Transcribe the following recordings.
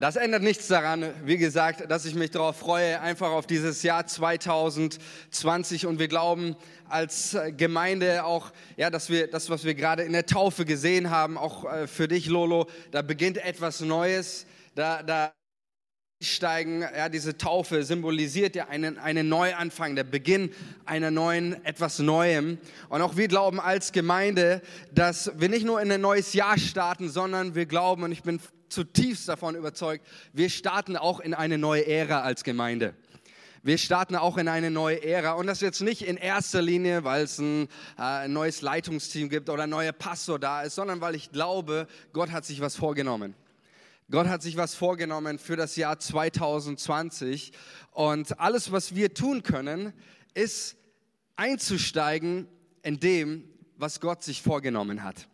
Das ändert nichts daran, wie gesagt, dass ich mich darauf freue, einfach auf dieses Jahr 2020 und wir glauben als Gemeinde auch, ja, dass wir das, was wir gerade in der Taufe gesehen haben, auch äh, für dich, Lolo, da beginnt etwas Neues, da, da steigen, ja, diese Taufe symbolisiert ja einen, einen Neuanfang, der Beginn einer neuen, etwas Neuem. Und auch wir glauben als Gemeinde, dass wir nicht nur in ein neues Jahr starten, sondern wir glauben, und ich bin zutiefst davon überzeugt, wir starten auch in eine neue Ära als Gemeinde. Wir starten auch in eine neue Ära und das jetzt nicht in erster Linie, weil es ein, äh, neues Leitungsteam gibt oder ein neuer Pastor da ist, sondern weil ich glaube, Gott hat sich was vorgenommen. Gott hat sich was vorgenommen für das Jahr 2020 und alles, was wir tun können, ist einzusteigen in dem, was Gott sich vorgenommen hat.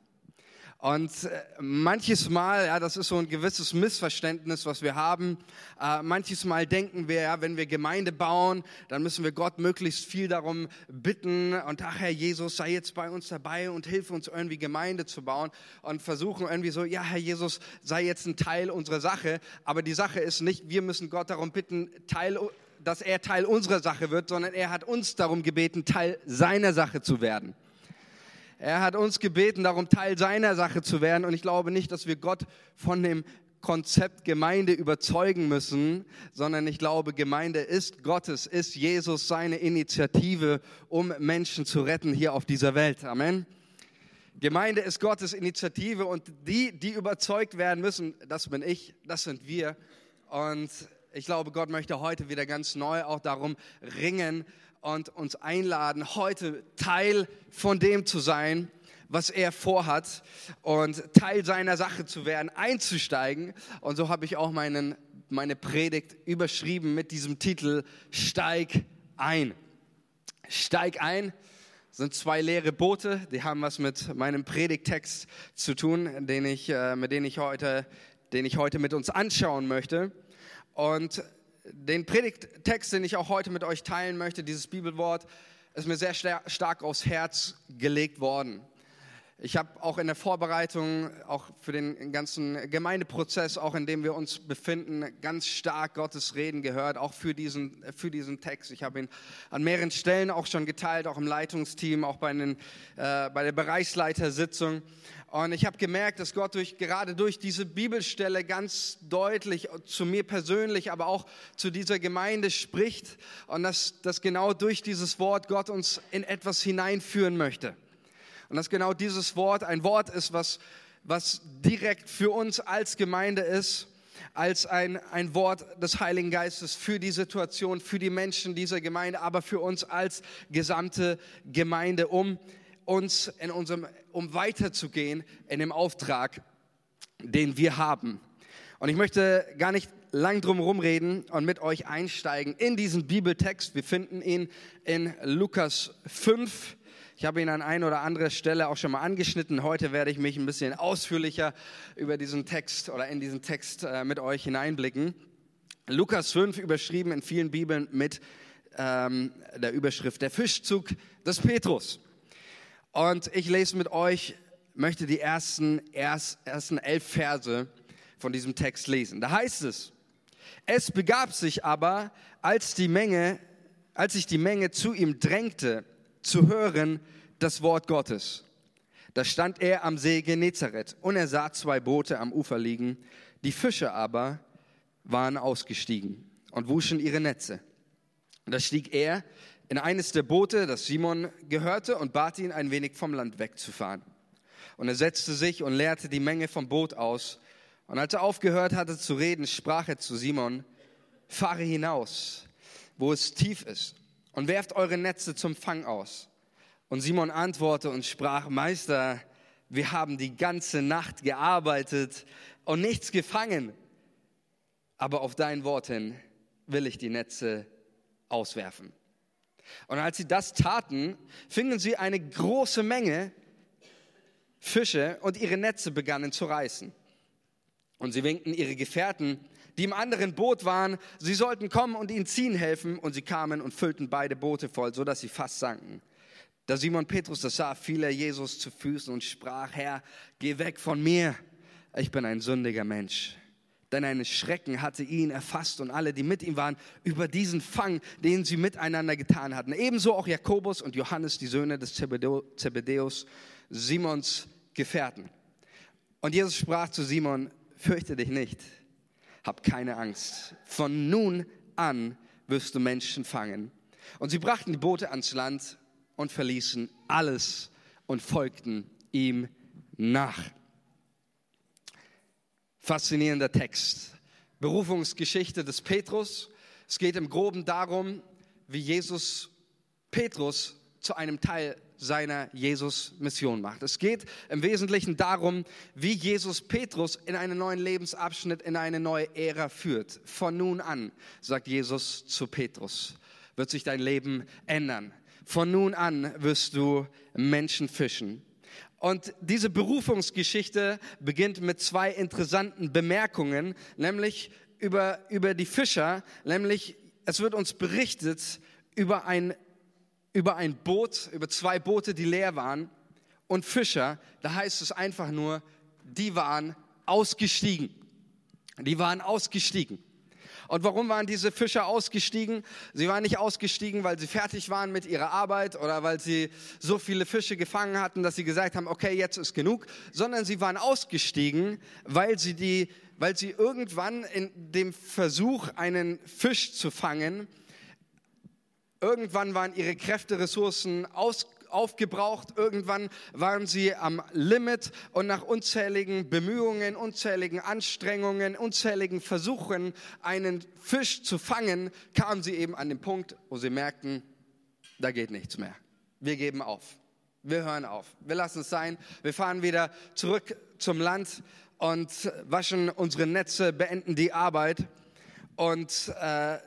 Und äh, manches Mal, ja, das ist so ein gewisses Missverständnis, was wir haben. Äh, manches Mal denken wir, ja, wenn wir Gemeinde bauen, dann müssen wir Gott möglichst viel darum bitten und ach Herr Jesus, sei jetzt bei uns dabei und hilf uns irgendwie Gemeinde zu bauen und versuchen irgendwie so, ja Herr Jesus, sei jetzt ein Teil unserer Sache. Aber die Sache ist nicht, wir müssen Gott darum bitten, Teil dass er Teil unserer Sache wird, sondern er hat uns darum gebeten, Teil seiner Sache zu werden. Er hat uns gebeten, darum Teil seiner Sache zu werden. Und ich glaube nicht, dass wir Gott von dem Konzept Gemeinde überzeugen müssen, sondern ich glaube, Gemeinde ist Gottes, ist Jesus seine Initiative, um Menschen zu retten hier auf dieser Welt. Amen. Gemeinde ist Gottes Initiative und die, die überzeugt werden müssen, das bin ich, das sind wir. Und ich glaube, Gott möchte heute wieder ganz neu auch darum ringen, und uns einladen, heute Teil von dem zu sein, was er vorhat und Teil seiner Sache zu werden, einzusteigen. Und so habe ich auch meinen, meine Predigt überschrieben mit diesem Titel Steig ein. Steig ein sind zwei leere Boote, die haben was mit meinem Predigtext zu tun, den ich, äh, mit denen ich heute, den ich heute mit uns anschauen möchte. Und den Predigttext, den ich auch heute mit euch teilen möchte, dieses Bibelwort, ist mir sehr stark aufs Herz gelegt worden. Ich habe auch in der Vorbereitung, auch für den ganzen Gemeindeprozess, auch in dem wir uns befinden, ganz stark Gottes Reden gehört, auch für diesen, für diesen Text. Ich habe ihn an mehreren Stellen auch schon geteilt, auch im Leitungsteam, auch bei, den, äh, bei der Bereichsleitersitzung. Und ich habe gemerkt, dass Gott durch, gerade durch diese Bibelstelle ganz deutlich zu mir persönlich, aber auch zu dieser Gemeinde spricht und dass, dass genau durch dieses Wort Gott uns in etwas hineinführen möchte. Und dass genau dieses Wort ein Wort ist, was, was direkt für uns als Gemeinde ist, als ein, ein Wort des Heiligen Geistes für die Situation, für die Menschen dieser Gemeinde, aber für uns als gesamte Gemeinde, um uns in unserem, um weiterzugehen in dem Auftrag, den wir haben. Und ich möchte gar nicht lang drum rumreden und mit euch einsteigen in diesen Bibeltext. Wir finden ihn in Lukas 5. Ich habe ihn an ein oder andere Stelle auch schon mal angeschnitten. Heute werde ich mich ein bisschen ausführlicher über diesen Text oder in diesen Text äh, mit euch hineinblicken. Lukas 5 überschrieben in vielen Bibeln mit ähm, der Überschrift Der Fischzug des Petrus. Und ich lese mit euch, möchte die ersten, ersten elf Verse von diesem Text lesen. Da heißt es, es begab sich aber, als die Menge, als sich die Menge zu ihm drängte, zu hören das Wort Gottes. Da stand er am See Genezareth und er sah zwei Boote am Ufer liegen. Die Fische aber waren ausgestiegen und wuschen ihre Netze. Und da stieg er in eines der Boote, das Simon gehörte, und bat ihn, ein wenig vom Land wegzufahren. Und er setzte sich und leerte die Menge vom Boot aus. Und als er aufgehört hatte zu reden, sprach er zu Simon, fahre hinaus, wo es tief ist, und werft eure Netze zum Fang aus. Und Simon antwortete und sprach, Meister, wir haben die ganze Nacht gearbeitet und nichts gefangen. Aber auf dein Wort hin will ich die Netze auswerfen. Und als sie das taten, fingen sie eine große Menge Fische und ihre Netze begannen zu reißen. Und sie winkten ihre Gefährten, die im anderen Boot waren, sie sollten kommen und ihnen ziehen helfen. Und sie kamen und füllten beide Boote voll, so dass sie fast sanken. Da Simon Petrus das sah, fiel er Jesus zu Füßen und sprach, Herr, geh weg von mir, ich bin ein sündiger Mensch. Denn ein Schrecken hatte ihn erfasst und alle, die mit ihm waren, über diesen Fang, den sie miteinander getan hatten. Ebenso auch Jakobus und Johannes, die Söhne des Zebedeus, Simons Gefährten. Und Jesus sprach zu Simon, fürchte dich nicht, hab keine Angst. Von nun an wirst du Menschen fangen. Und sie brachten die Boote ans Land und verließen alles und folgten ihm nach. Faszinierender Text. Berufungsgeschichte des Petrus. Es geht im Groben darum, wie Jesus Petrus zu einem Teil seiner Jesus-Mission macht. Es geht im Wesentlichen darum, wie Jesus Petrus in einen neuen Lebensabschnitt, in eine neue Ära führt. Von nun an, sagt Jesus zu Petrus, wird sich dein Leben ändern. Von nun an wirst du Menschen fischen. Und diese Berufungsgeschichte beginnt mit zwei interessanten Bemerkungen, nämlich über, über die Fischer, nämlich es wird uns berichtet über ein, über ein Boot, über zwei Boote, die leer waren und Fischer, da heißt es einfach nur, die waren ausgestiegen. Die waren ausgestiegen. Und warum waren diese Fischer ausgestiegen? Sie waren nicht ausgestiegen, weil sie fertig waren mit ihrer Arbeit oder weil sie so viele Fische gefangen hatten, dass sie gesagt haben, okay, jetzt ist genug, sondern sie waren ausgestiegen, weil sie die weil sie irgendwann in dem Versuch, einen Fisch zu fangen, irgendwann waren ihre Kräfte, Ressourcen aus, aufgebraucht. Irgendwann waren sie am Limit und nach unzähligen Bemühungen, unzähligen Anstrengungen, unzähligen Versuchen, einen Fisch zu fangen, kamen sie eben an den Punkt, wo sie merkten, da geht nichts mehr. Wir geben auf. Wir hören auf. Wir lassen es sein. Wir fahren wieder zurück zum Land und waschen unsere Netze, beenden die Arbeit. Und äh,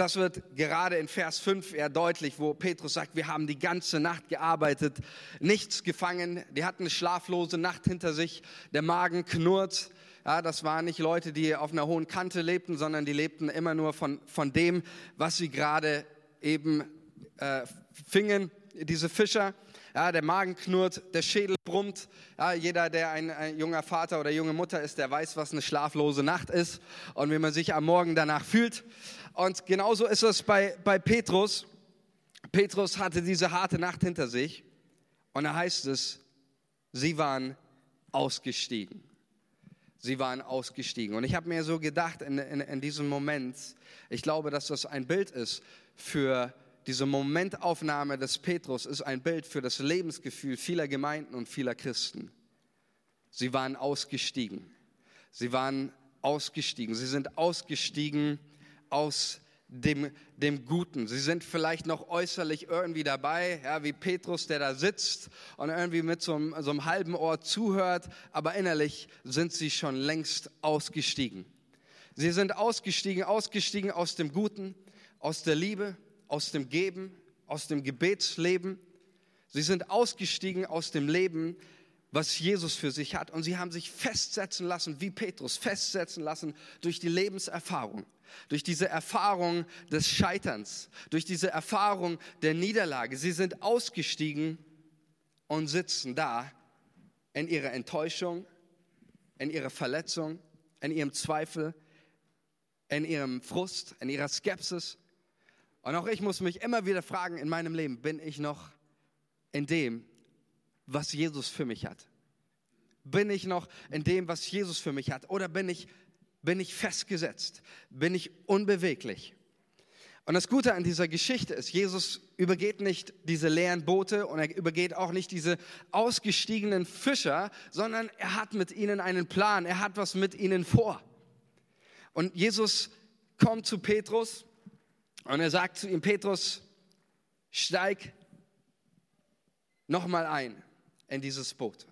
das wird gerade in Vers 5 eher deutlich, wo Petrus sagt, wir haben die ganze Nacht gearbeitet, nichts gefangen, die hatten eine schlaflose Nacht hinter sich, der Magen knurrt. Ja, das waren nicht Leute, die auf einer hohen Kante lebten, sondern die lebten immer nur von, von dem, was sie gerade eben äh, fingen, diese Fischer. Ja, der Magen knurrt, der Schädel brummt. Ja, jeder, der ein, ein, junger Vater oder junge Mutter ist, der weiß, was eine schlaflose Nacht ist und wie man sich am Morgen danach fühlt. Und genauso ist es bei, bei Petrus. Petrus hatte diese harte Nacht hinter sich und da heißt es, sie waren ausgestiegen. Sie waren ausgestiegen. Und ich habe mir so gedacht in, in, in diesem Moment, ich glaube, dass das ein Bild ist für diese Momentaufnahme des Petrus, ist ein Bild für das Lebensgefühl vieler Gemeinden und vieler Christen. Sie waren ausgestiegen. Sie waren ausgestiegen. Sie sind ausgestiegen aus dem, dem Guten. Sie sind vielleicht noch äußerlich irgendwie dabei, ja, wie Petrus, der da sitzt und irgendwie mit so einem, so einem halben Ohr zuhört, aber innerlich sind sie schon längst ausgestiegen. Sie sind ausgestiegen, ausgestiegen aus dem Guten, aus der Liebe, aus dem Geben, aus dem Gebetsleben. Sie sind ausgestiegen aus dem Leben, was Jesus für sich hat. Und sie haben sich festsetzen lassen, wie Petrus, festsetzen lassen durch die Lebenserfahrung durch diese Erfahrung des Scheiterns, durch diese Erfahrung der Niederlage. Sie sind ausgestiegen und sitzen da in ihrer Enttäuschung, in ihrer Verletzung, in ihrem Zweifel, in ihrem Frust, in ihrer Skepsis. Und auch ich muss mich immer wieder fragen in meinem Leben, bin ich noch in dem, was Jesus für mich hat? Bin ich noch in dem, was Jesus für mich hat? Oder bin ich bin ich festgesetzt, bin ich unbeweglich. Und das Gute an dieser Geschichte ist, Jesus übergeht nicht diese leeren Boote und er übergeht auch nicht diese ausgestiegenen Fischer, sondern er hat mit ihnen einen Plan, er hat was mit ihnen vor. Und Jesus kommt zu Petrus und er sagt zu ihm, Petrus, steig nochmal ein in dieses Boot.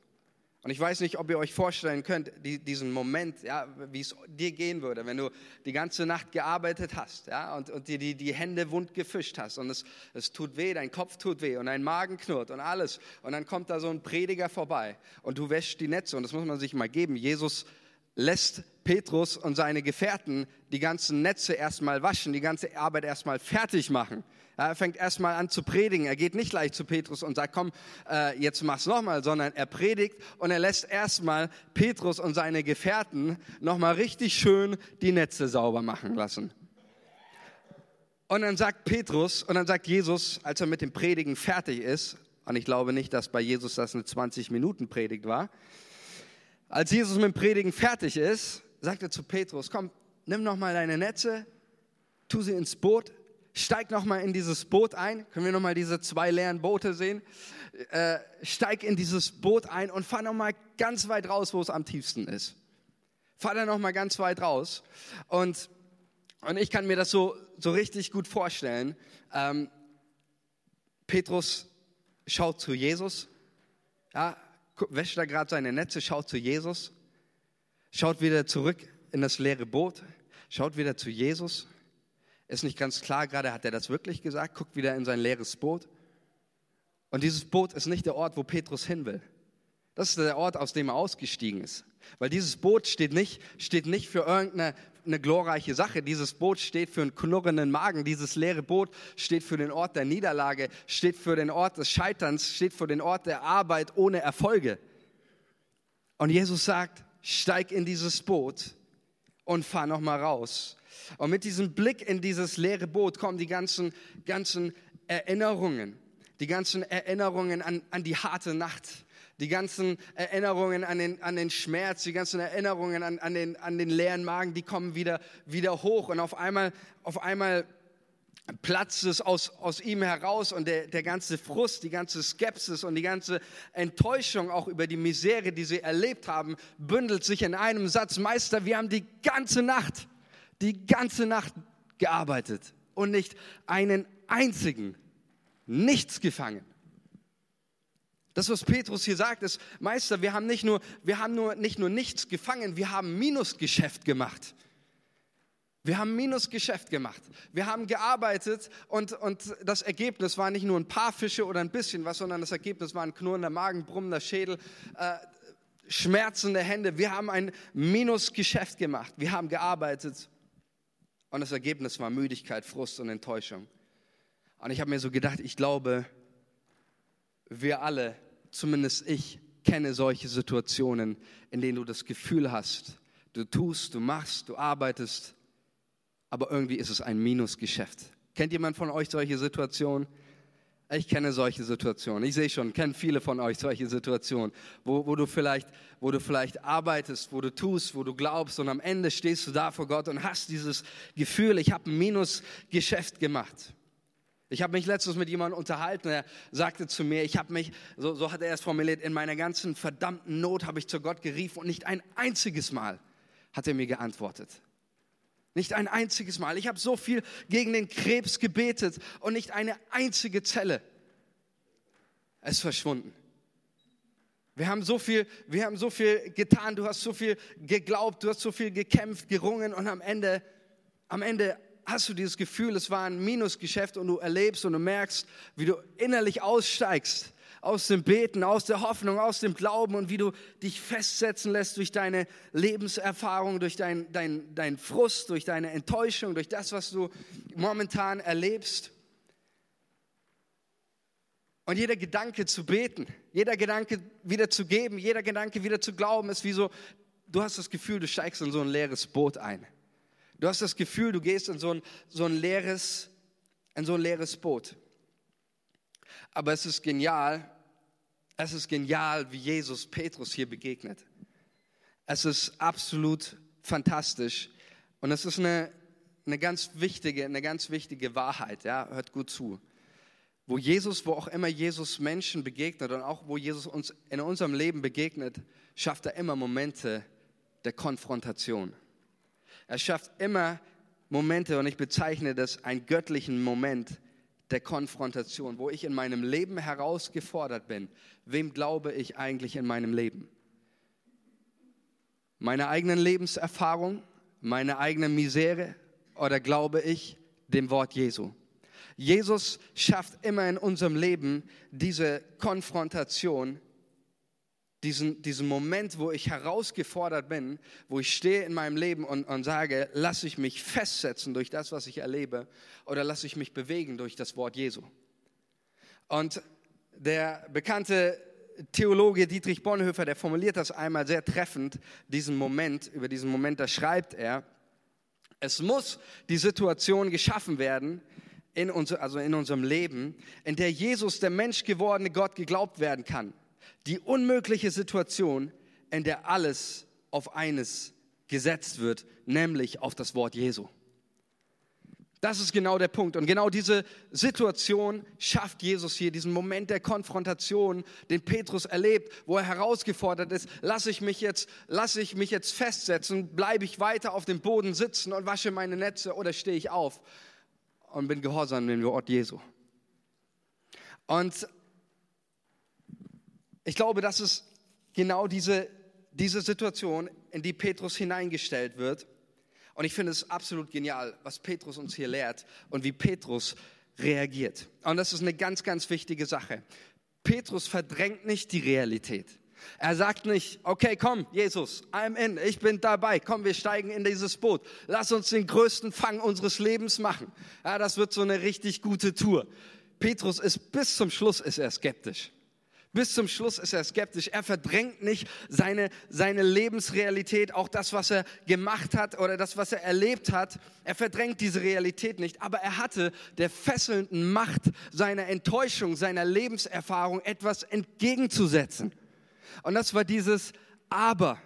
Und ich weiß nicht, ob ihr euch vorstellen könnt, diesen Moment, ja, wie es dir gehen würde, wenn du die ganze Nacht gearbeitet hast ja, und, und dir die, die Hände wund gefischt hast und es, es tut weh, dein Kopf tut weh und dein Magen knurrt und alles. Und dann kommt da so ein Prediger vorbei und du wäschst die Netze und das muss man sich mal geben. Jesus lässt Petrus und seine Gefährten die ganzen Netze erstmal waschen, die ganze Arbeit erstmal fertig machen. Er fängt erstmal an zu predigen. Er geht nicht gleich zu Petrus und sagt, komm, äh, jetzt mach's nochmal, sondern er predigt und er lässt erstmal Petrus und seine Gefährten nochmal richtig schön die Netze sauber machen lassen. Und dann sagt Petrus und dann sagt Jesus, als er mit dem Predigen fertig ist, und ich glaube nicht, dass bei Jesus das eine 20-Minuten-Predigt war, als Jesus mit dem Predigen fertig ist, sagt er zu Petrus, komm, nimm nochmal deine Netze, tu sie ins Boot, steig nochmal in dieses Boot ein. Können wir nochmal diese zwei leeren Boote sehen? Äh, steig in dieses Boot ein und fahr nochmal ganz weit raus, wo es am tiefsten ist. Fahr da nochmal ganz weit raus. Und, und ich kann mir das so, so richtig gut vorstellen. Ähm, Petrus schaut zu Jesus, ja, wäscht da gerade seine Netze, schaut zu Jesus, schaut wieder zurück in das leere Boot, schaut wieder zu Jesus ist nicht ganz klar, gerade hat er das wirklich gesagt, guckt wieder in sein leeres Boot. Und dieses Boot ist nicht der Ort, wo Petrus hin will. Das ist der Ort, aus dem er ausgestiegen ist. Weil dieses Boot steht nicht, steht nicht für irgendeine eine glorreiche Sache. Dieses Boot steht für einen knurrenden Magen. Dieses leere Boot steht für den Ort der Niederlage, steht für den Ort des Scheiterns, steht für den Ort der Arbeit ohne Erfolge. Und Jesus sagt, steig in dieses Boot und fahr nochmal raus und mit diesem Blick in dieses leere Boot kommen die ganzen, ganzen Erinnerungen, die ganzen Erinnerungen an, an die harte Nacht, die ganzen Erinnerungen an den, an den Schmerz, die ganzen Erinnerungen an, an, den, an den leeren Magen, die kommen wieder, wieder hoch und auf einmal, auf einmal platzt es aus, aus ihm heraus und der, der ganze Frust, die ganze Skepsis und die ganze Enttäuschung auch über die Misere, die sie erlebt haben, bündelt sich in einem Satz. Meister, wir haben die ganze Nacht die ganze Nacht gearbeitet und nicht einen einzigen, nichts gefangen. Das, was Petrus hier sagt, ist, Meister, wir haben nicht nur, wir haben nur, nicht nur nichts gefangen, wir haben Minusgeschäft gemacht. Wir haben Minusgeschäft gemacht. Wir haben gearbeitet und, und das Ergebnis war nicht nur ein paar Fische oder ein bisschen was, sondern das Ergebnis war ein knurrender Magen, brummender Schädel, äh, schmerzende Hände. Wir haben ein Minusgeschäft gemacht. Wir haben gearbeitet und das Ergebnis war Müdigkeit, Frust und Enttäuschung. Und ich habe mir so gedacht, ich glaube, wir alle, zumindest ich, kenne solche Situationen, in denen du das Gefühl hast, du tust, du machst, du arbeitest, aber irgendwie ist es ein Minusgeschäft. Kennt jemand von euch solche Situationen? Ich kenne solche Situationen. Ich sehe schon, kennen viele von euch solche Situationen, wo, wo, du vielleicht, wo du vielleicht arbeitest, wo du tust, wo du glaubst und am Ende stehst du da vor Gott und hast dieses Gefühl, ich habe ein Minusgeschäft gemacht. Ich habe mich letztens mit jemandem unterhalten, er sagte zu mir, ich habe mich, so, so hat er es formuliert, in meiner ganzen verdammten Not habe ich zu Gott geriefen und nicht ein einziges Mal hat er mir geantwortet. Nicht ein einziges Mal. Ich habe so viel gegen den Krebs gebetet und nicht eine einzige Zelle ist verschwunden. Wir haben so viel, wir haben so viel getan, du hast so viel geglaubt, du hast so viel gekämpft, gerungen und am Ende, am Ende hast du dieses Gefühl, es war ein Minusgeschäft und du erlebst und du merkst, wie du innerlich aussteigst aus dem Beten, aus der Hoffnung, aus dem Glauben und wie du dich festsetzen lässt durch deine Lebenserfahrung, durch dein, dein, dein Frust, durch deine Enttäuschung, durch das, was du momentan erlebst. Und jeder Gedanke zu beten, jeder Gedanke wieder zu geben, jeder Gedanke wieder zu glauben, ist wie so, du hast das Gefühl, du steigst in so ein leeres Boot ein. Du hast das Gefühl, du gehst in so ein, so ein, leeres, in so ein leeres Boot. Aber es ist genial, es ist genial, wie Jesus Petrus hier begegnet. Es ist absolut fantastisch und es ist eine, eine ganz wichtige, eine ganz wichtige Wahrheit. Ja, hört gut zu. Wo Jesus, wo auch immer Jesus Menschen begegnet und auch wo Jesus uns in unserem Leben begegnet, schafft er immer Momente der Konfrontation. Er schafft immer Momente und ich bezeichne das einen göttlichen Moment der Konfrontation, wo ich in meinem Leben herausgefordert bin. Wem glaube ich eigentlich in meinem Leben? Meine eigenen Lebenserfahrung, meine eigene Misere oder glaube ich dem Wort Jesu? Jesus schafft immer in unserem Leben diese Konfrontation diesen, diesen Moment, wo ich herausgefordert bin, wo ich stehe in meinem Leben und, und sage, lasse ich mich festsetzen durch das, was ich erlebe, oder lasse ich mich bewegen durch das Wort Jesu. Und der bekannte Theologe Dietrich Bonhoeffer, der formuliert das einmal sehr treffend, diesen Moment, über diesen Moment, da schreibt er, es muss die Situation geschaffen werden, in unser, also in unserem Leben, in der Jesus, der Mensch gewordene Gott, geglaubt werden kann. Die unmögliche Situation, in der alles auf eines gesetzt wird, nämlich auf das Wort Jesu. Das ist genau der Punkt. Und genau diese Situation schafft Jesus hier, diesen Moment der Konfrontation, den Petrus erlebt, wo er herausgefordert ist, lasse ich mich jetzt, lasse ich mich jetzt festsetzen, bleibe ich weiter auf dem Boden sitzen und wasche meine Netze oder stehe ich auf und bin gehorsam dem Wort Jesu. Und ich glaube, das ist genau diese, diese Situation, in die Petrus hineingestellt wird. Und ich finde es absolut genial, was Petrus uns hier lehrt und wie Petrus reagiert. Und das ist eine ganz, ganz wichtige Sache. Petrus verdrängt nicht die Realität. Er sagt nicht, okay, komm, Jesus, I'm in, ich bin dabei, komm, wir steigen in dieses Boot. Lass uns den größten Fang unseres Lebens machen. Ja, das wird so eine richtig gute Tour. Petrus ist bis zum Schluss ist er skeptisch. Bis zum Schluss ist er skeptisch. Er verdrängt nicht seine, seine Lebensrealität, auch das, was er gemacht hat oder das, was er erlebt hat. Er verdrängt diese Realität nicht. Aber er hatte der fesselnden Macht seiner Enttäuschung, seiner Lebenserfahrung etwas entgegenzusetzen. Und das war dieses Aber.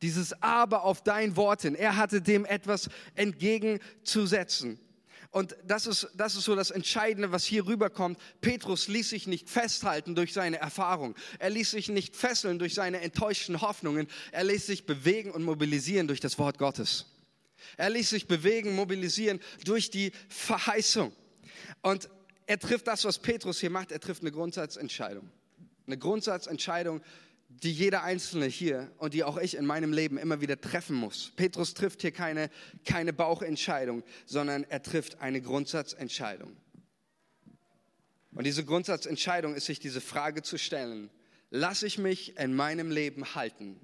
Dieses Aber auf dein Wort hin. Er hatte dem etwas entgegenzusetzen. Und das ist, das ist so das Entscheidende, was hier rüberkommt. Petrus ließ sich nicht festhalten durch seine Erfahrung. Er ließ sich nicht fesseln durch seine enttäuschten Hoffnungen. Er ließ sich bewegen und mobilisieren durch das Wort Gottes. Er ließ sich bewegen, mobilisieren durch die Verheißung. Und er trifft das, was Petrus hier macht. Er trifft eine Grundsatzentscheidung. Eine Grundsatzentscheidung, die jeder Einzelne hier und die auch ich in meinem Leben immer wieder treffen muss. Petrus trifft hier keine, keine Bauchentscheidung, sondern er trifft eine Grundsatzentscheidung. Und diese Grundsatzentscheidung ist, sich diese Frage zu stellen, lasse ich mich in meinem Leben halten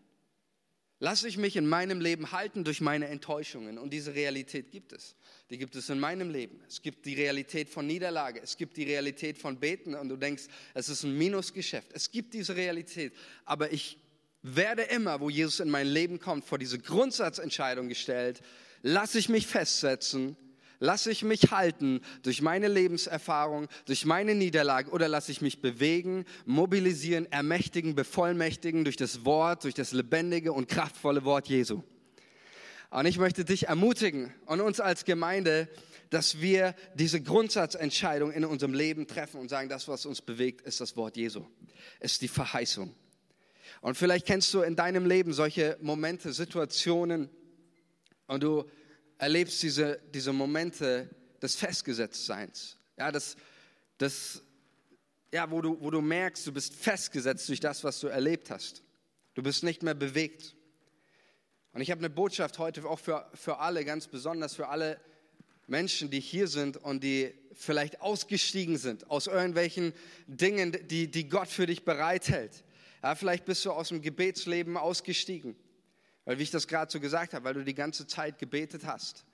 Lasse ich mich in meinem Leben halten durch meine Enttäuschungen. Und diese Realität gibt es. Die gibt es in meinem Leben. Es gibt die Realität von Niederlage. Es gibt die Realität von Beten. Und du denkst, es ist ein Minusgeschäft. Es gibt diese Realität. Aber ich werde immer, wo Jesus in mein Leben kommt, vor diese Grundsatzentscheidung gestellt. Lasse ich mich festsetzen Lasse ich mich halten durch meine Lebenserfahrung, durch meine Niederlage oder lasse ich mich bewegen, mobilisieren, ermächtigen, bevollmächtigen durch das Wort, durch das lebendige und kraftvolle Wort Jesu? Und ich möchte dich ermutigen und uns als Gemeinde, dass wir diese Grundsatzentscheidung in unserem Leben treffen und sagen, das, was uns bewegt, ist das Wort Jesu, ist die Verheißung. Und vielleicht kennst du in deinem Leben solche Momente, Situationen und du erlebst diese, diese Momente des Festgesetztseins. Ja, das, das, ja wo, du, wo du merkst, du bist festgesetzt durch das, was du erlebt hast. Du bist nicht mehr bewegt. Und ich habe eine Botschaft heute auch für, für alle, ganz besonders für alle Menschen, die hier sind und die vielleicht ausgestiegen sind aus irgendwelchen Dingen, die, die Gott für dich bereithält. Ja, vielleicht bist du aus dem Gebetsleben ausgestiegen. Weil, wie ich das gerade so gesagt habe, weil du die ganze Zeit gebetet hast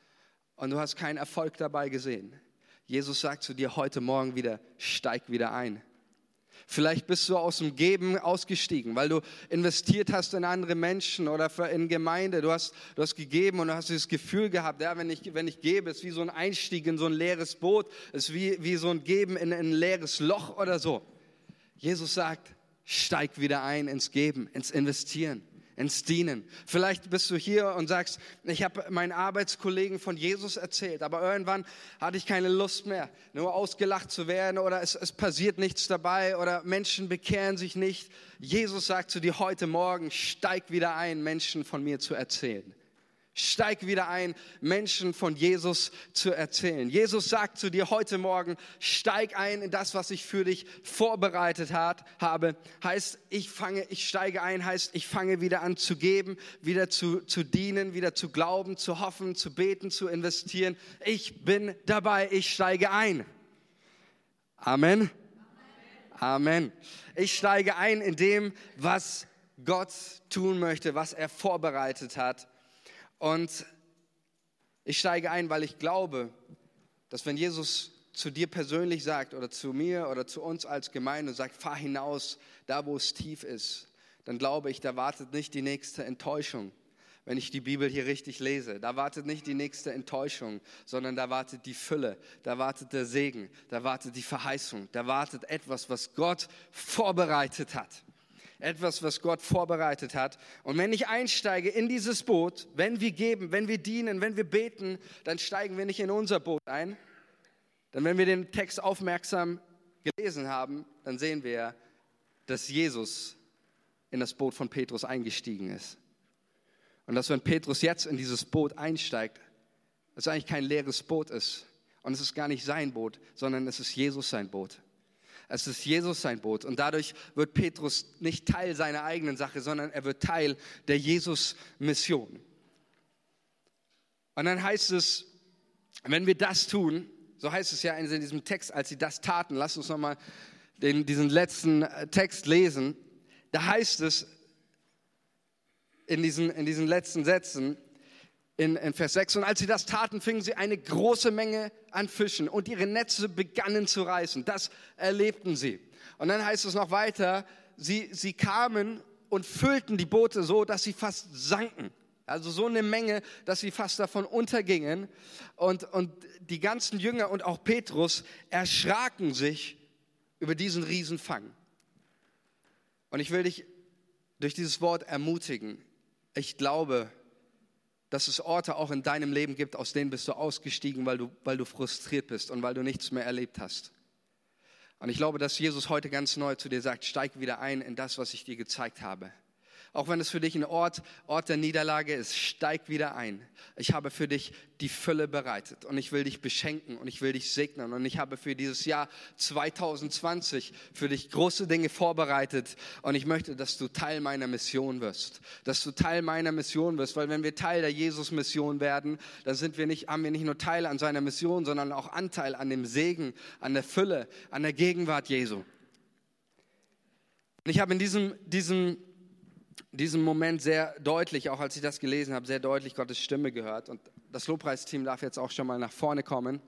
und du hast keinen Erfolg dabei gesehen. Jesus sagt zu dir heute Morgen wieder, steig wieder ein. Vielleicht bist du aus dem Geben ausgestiegen, weil du investiert hast in andere Menschen oder in Gemeinde. Du hast, du hast gegeben und du hast dieses Gefühl gehabt, ja, wenn ich, wenn ich gebe, ist wie so ein Einstieg in so ein leeres Boot, ist wie, wie so ein Geben in, in ein leeres Loch oder so. Jesus sagt, steig wieder ein ins Geben, ins Investieren ins Dienen. Vielleicht bist du hier und sagst, ich habe meinen Arbeitskollegen von Jesus erzählt, aber irgendwann hatte ich keine Lust mehr, nur ausgelacht zu werden oder es, es passiert nichts dabei oder Menschen bekehren sich nicht. Jesus sagt zu dir heute Morgen, steig wieder ein, Menschen von mir zu erzählen. Steig wieder ein, Menschen von Jesus zu erzählen. Jesus sagt zu dir heute Morgen, steig ein in das, was ich für dich vorbereitet hat, habe. Heißt, ich fange, ich steige ein, heißt, ich fange wieder an zu geben, wieder zu, zu dienen, wieder zu glauben, zu hoffen, zu beten, zu investieren. Ich bin dabei, ich steige ein. Amen. Amen. Ich steige ein in dem, was Gott tun möchte, was er vorbereitet hat. Und ich steige ein, weil ich glaube, dass wenn Jesus zu dir persönlich sagt oder zu mir oder zu uns als Gemeinde sagt, fahr hinaus, da wo es tief ist, dann glaube ich, da wartet nicht die nächste Enttäuschung, wenn ich die Bibel hier richtig lese. Da wartet nicht die nächste Enttäuschung, sondern da wartet die Fülle, da wartet der Segen, da wartet die Verheißung, da wartet etwas, was Gott vorbereitet hat etwas, was Gott vorbereitet hat. Und wenn ich einsteige in dieses Boot, wenn wir geben, wenn wir dienen, wenn wir beten, dann steigen wir nicht in unser Boot ein. Denn wenn wir den Text aufmerksam gelesen haben, dann sehen wir, dass Jesus in das Boot von Petrus eingestiegen ist. Und dass wenn Petrus jetzt in dieses Boot einsteigt, es eigentlich kein leeres Boot ist. Und es ist gar nicht sein Boot, sondern es ist Jesus sein Boot. Es ist Jesus sein Boot. Und dadurch wird Petrus nicht Teil seiner eigenen Sache, sondern er wird Teil der Jesus-Mission. Und dann heißt es, wenn wir das tun, so heißt es ja in diesem Text, als sie das taten, lass uns nochmal diesen letzten äh, Text lesen, da heißt es in diesen, in diesen letzten Sätzen, in, in Vers 6. Und als sie das taten, fingen sie eine große Menge an Fischen und ihre Netze begannen zu reißen. Das erlebten sie. Und dann heißt es noch weiter, sie, sie kamen und füllten die Boote so, dass sie fast sanken. Also so eine Menge, dass sie fast davon untergingen. Und, und die ganzen Jünger und auch Petrus erschraken sich über diesen Riesenfang. Und ich will dich durch dieses Wort ermutigen. Ich glaube, dass es Orte auch in deinem Leben gibt, aus denen bist du ausgestiegen, weil du, weil du frustriert bist und weil du nichts mehr erlebt hast. Und ich glaube, dass Jesus heute ganz neu zu dir sagt, steig wieder ein in das, was ich dir gezeigt habe. Auch wenn es für dich ein Ort, Ort der Niederlage ist, steig wieder ein. Ich habe für dich die Fülle bereitet und ich will dich beschenken und ich will dich segnen und ich habe für dieses Jahr 2020 für dich große Dinge vorbereitet und ich möchte, dass du Teil meiner Mission wirst, dass du Teil meiner Mission wirst, weil wenn wir Teil der Jesus-Mission werden, dann sind wir nicht, haben wir nicht nur Teil an seiner Mission, sondern auch Anteil an dem Segen, an der Fülle, an der Gegenwart Jesu. Und ich habe in diesem, diesem diesem Moment sehr deutlich, auch als ich das gelesen habe, sehr deutlich Gottes Stimme gehört. Und das Lobpreisteam darf jetzt auch schon mal nach vorne kommen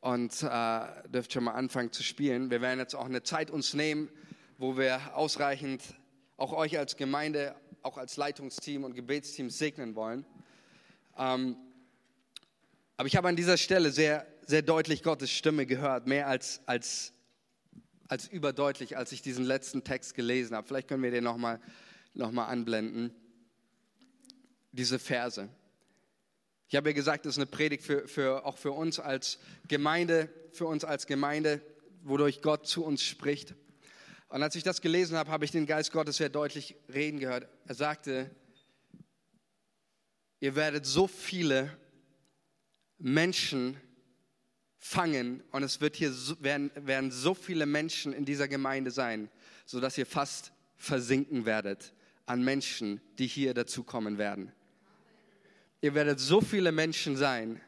und äh, dürft schon mal anfangen zu spielen. Wir werden jetzt auch eine Zeit uns nehmen, wo wir ausreichend auch euch als Gemeinde, auch als Leitungsteam und Gebetsteam segnen wollen. Ähm, aber ich habe an dieser Stelle sehr, sehr deutlich Gottes Stimme gehört, mehr als, als als überdeutlich, als ich diesen letzten Text gelesen habe. Vielleicht können wir den nochmal noch mal anblenden. Diese Verse. Ich habe ja gesagt, das ist eine Predigt für, für, auch für uns als Gemeinde, für uns als Gemeinde, wodurch Gott zu uns spricht. Und als ich das gelesen habe, habe ich den Geist Gottes sehr deutlich reden gehört. Er sagte, ihr werdet so viele Menschen fangen und es wird hier werden, werden so viele Menschen in dieser Gemeinde sein, sodass ihr fast versinken werdet an Menschen, die hier dazukommen werden. Ihr werdet so viele Menschen sein,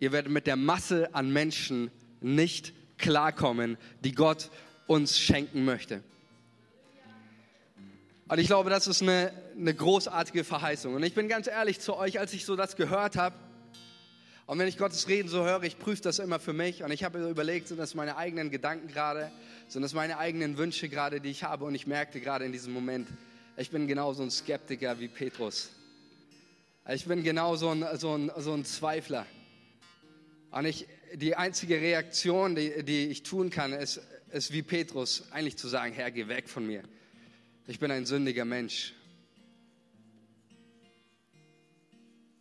ihr werdet mit der Masse an Menschen nicht klarkommen, die Gott uns schenken möchte. Und ich glaube, das ist eine, eine großartige Verheißung. Und ich bin ganz ehrlich zu euch, als ich so das gehört habe, und wenn ich Gottes Reden so höre, ich prüfe das immer für mich und ich habe überlegt, sind das meine eigenen Gedanken gerade, sind das meine eigenen Wünsche gerade, die ich habe und ich merkte gerade in diesem Moment, ich bin genauso ein Skeptiker wie Petrus. Ich bin genau so ein, so ein, so ein Zweifler. Und ich, die einzige Reaktion, die, die ich tun kann, ist, ist wie Petrus, eigentlich zu sagen, Herr, geh weg von mir. Ich bin ein sündiger Mensch.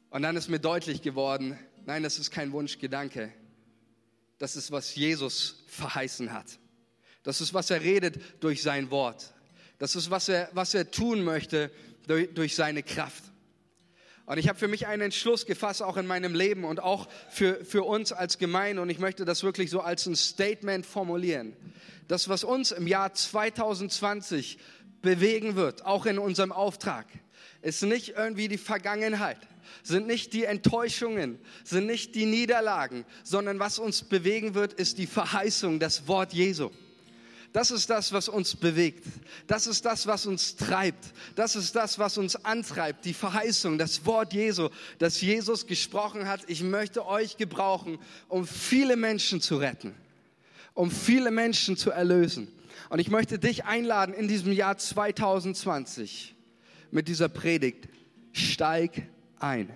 Und dann ist mir deutlich geworden, Nein, das ist kein Wunschgedanke. Das ist, was Jesus verheißen hat. Das ist, was er redet durch sein Wort. Das ist, was er, was er tun möchte durch, durch seine Kraft. Und ich habe für mich einen Entschluss gefasst, auch in meinem Leben und auch für, für uns als Gemeinde. Und ich möchte das wirklich so als ein Statement formulieren. Das, was uns im Jahr 2020 bewegen wird, auch in unserem Auftrag, ist nicht irgendwie die Vergangenheit, sind nicht die Enttäuschungen, sind nicht die Niederlagen, sondern was uns bewegen wird, ist die Verheißung, das Wort Jesu. Das ist das, was uns bewegt. Das ist das, was uns treibt. Das ist das, was uns antreibt. Die Verheißung, das Wort Jesu, das Jesus gesprochen hat. Ich möchte euch gebrauchen, um viele Menschen zu retten, um viele Menschen zu erlösen. Und ich möchte dich einladen in diesem Jahr 2020 mit dieser Predigt. Steig ein.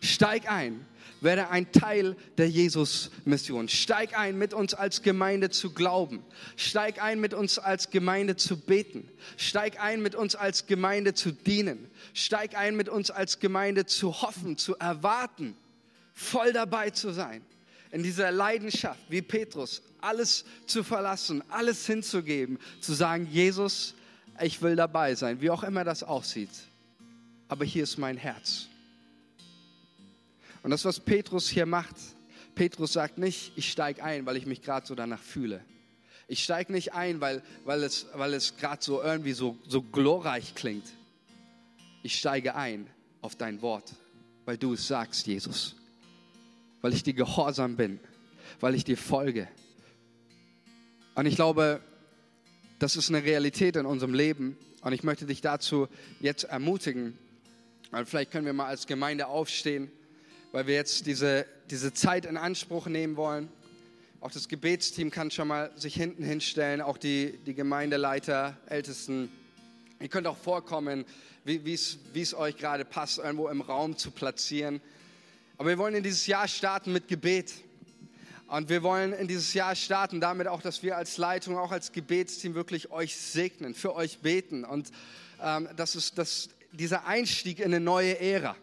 Steig ein werde ein Teil der Jesus-Mission. Steig ein, mit uns als Gemeinde zu glauben. Steig ein, mit uns als Gemeinde zu beten. Steig ein, mit uns als Gemeinde zu dienen. Steig ein, mit uns als Gemeinde zu hoffen, zu erwarten, voll dabei zu sein. In dieser Leidenschaft, wie Petrus, alles zu verlassen, alles hinzugeben, zu sagen, Jesus, ich will dabei sein, wie auch immer das aussieht. Aber hier ist mein Herz. Und das, was Petrus hier macht, Petrus sagt nicht, ich steige ein, weil ich mich gerade so danach fühle. Ich steige nicht ein, weil, weil es, weil es gerade so irgendwie so, so glorreich klingt. Ich steige ein auf dein Wort, weil du es sagst, Jesus. Weil ich dir gehorsam bin, weil ich dir folge. Und ich glaube, das ist eine Realität in unserem Leben. Und ich möchte dich dazu jetzt ermutigen. Und vielleicht können wir mal als Gemeinde aufstehen weil wir jetzt diese, diese Zeit in Anspruch nehmen wollen. Auch das Gebetsteam kann schon mal sich hinten hinstellen, auch die, die Gemeindeleiter, Ältesten. Ihr könnt auch vorkommen, wie es euch gerade passt, irgendwo im Raum zu platzieren. Aber wir wollen in dieses Jahr starten mit Gebet. Und wir wollen in dieses Jahr starten damit auch, dass wir als Leitung, auch als Gebetsteam wirklich euch segnen, für euch beten. Und ähm, das ist das, dieser Einstieg in eine neue Ära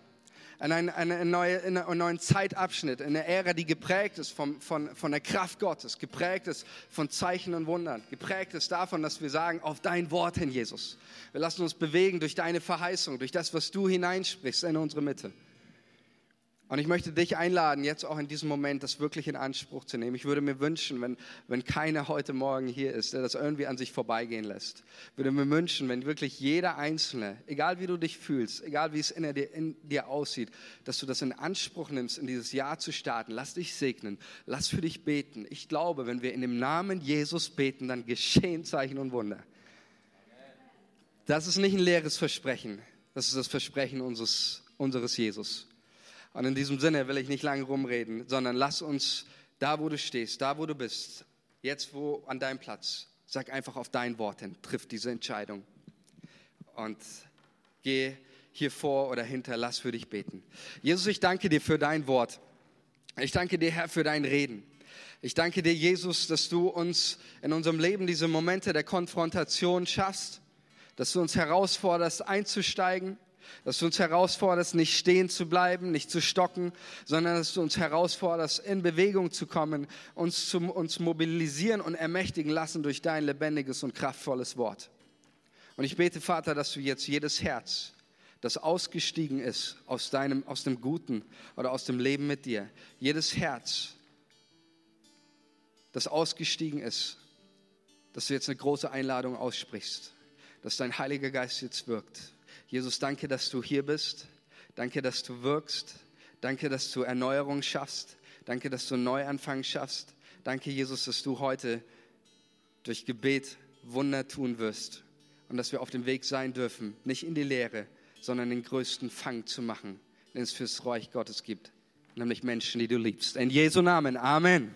in einen, eine neue, in einen neuen Zeitabschnitt, in eine Ära, die geprägt ist von, von, von der Kraft Gottes, geprägt ist von Zeichen und Wundern, geprägt ist davon, dass wir sagen, auf dein Wort hin, Jesus. Wir lassen uns bewegen durch deine Verheißung, durch das, was du hineinsprichst in unsere Mitte. Und ich möchte dich einladen, jetzt auch in diesem Moment das wirklich in Anspruch zu nehmen. Ich würde mir wünschen, wenn, wenn keiner heute Morgen hier ist, der das irgendwie an sich vorbeigehen lässt. Ich würde mir wünschen, wenn wirklich jeder Einzelne, egal wie du dich fühlst, egal wie es in dir, in dir aussieht, dass du das in Anspruch nimmst, in dieses Jahr zu starten. Lass dich segnen, lass für dich beten. Ich glaube, wenn wir in dem Namen Jesus beten, dann geschehen Zeichen und Wunder. Das ist nicht ein leeres Versprechen, das ist das Versprechen unseres, unseres Jesus. Und in diesem Sinne will ich nicht lange rumreden, sondern lass uns da, wo du stehst, da, wo du bist, jetzt wo an deinem Platz, sag einfach auf dein Wort hin, triff diese Entscheidung und geh hier vor oder hinter, lass für dich beten. Jesus, ich danke dir für dein Wort. Ich danke dir, Herr, für dein Reden. Ich danke dir, Jesus, dass du uns in unserem Leben diese Momente der Konfrontation schaffst, dass du uns herausforderst, einzusteigen, dass du uns herausforderst, nicht stehen zu bleiben, nicht zu stocken, sondern dass du uns herausforderst, in Bewegung zu kommen, uns, zu, uns mobilisieren und ermächtigen lassen durch dein lebendiges und kraftvolles Wort. Und ich bete, Vater, dass du jetzt jedes Herz, das ausgestiegen ist aus, deinem, aus dem Guten oder aus dem Leben mit dir, jedes Herz, das ausgestiegen ist, dass du jetzt eine große Einladung aussprichst, dass dein Heiliger Geist jetzt wirkt Jesus, danke, dass du hier bist. Danke, dass du wirkst. Danke, dass du Erneuerung schaffst. Danke, dass du Neuanfang schaffst. Danke, Jesus, dass du heute durch Gebet Wunder tun wirst und dass wir auf dem Weg sein dürfen, nicht in die Lehre, sondern den größten Fang zu machen, den es fürs Reich Gottes gibt, nämlich Menschen, die du liebst. In Jesu Namen. Amen.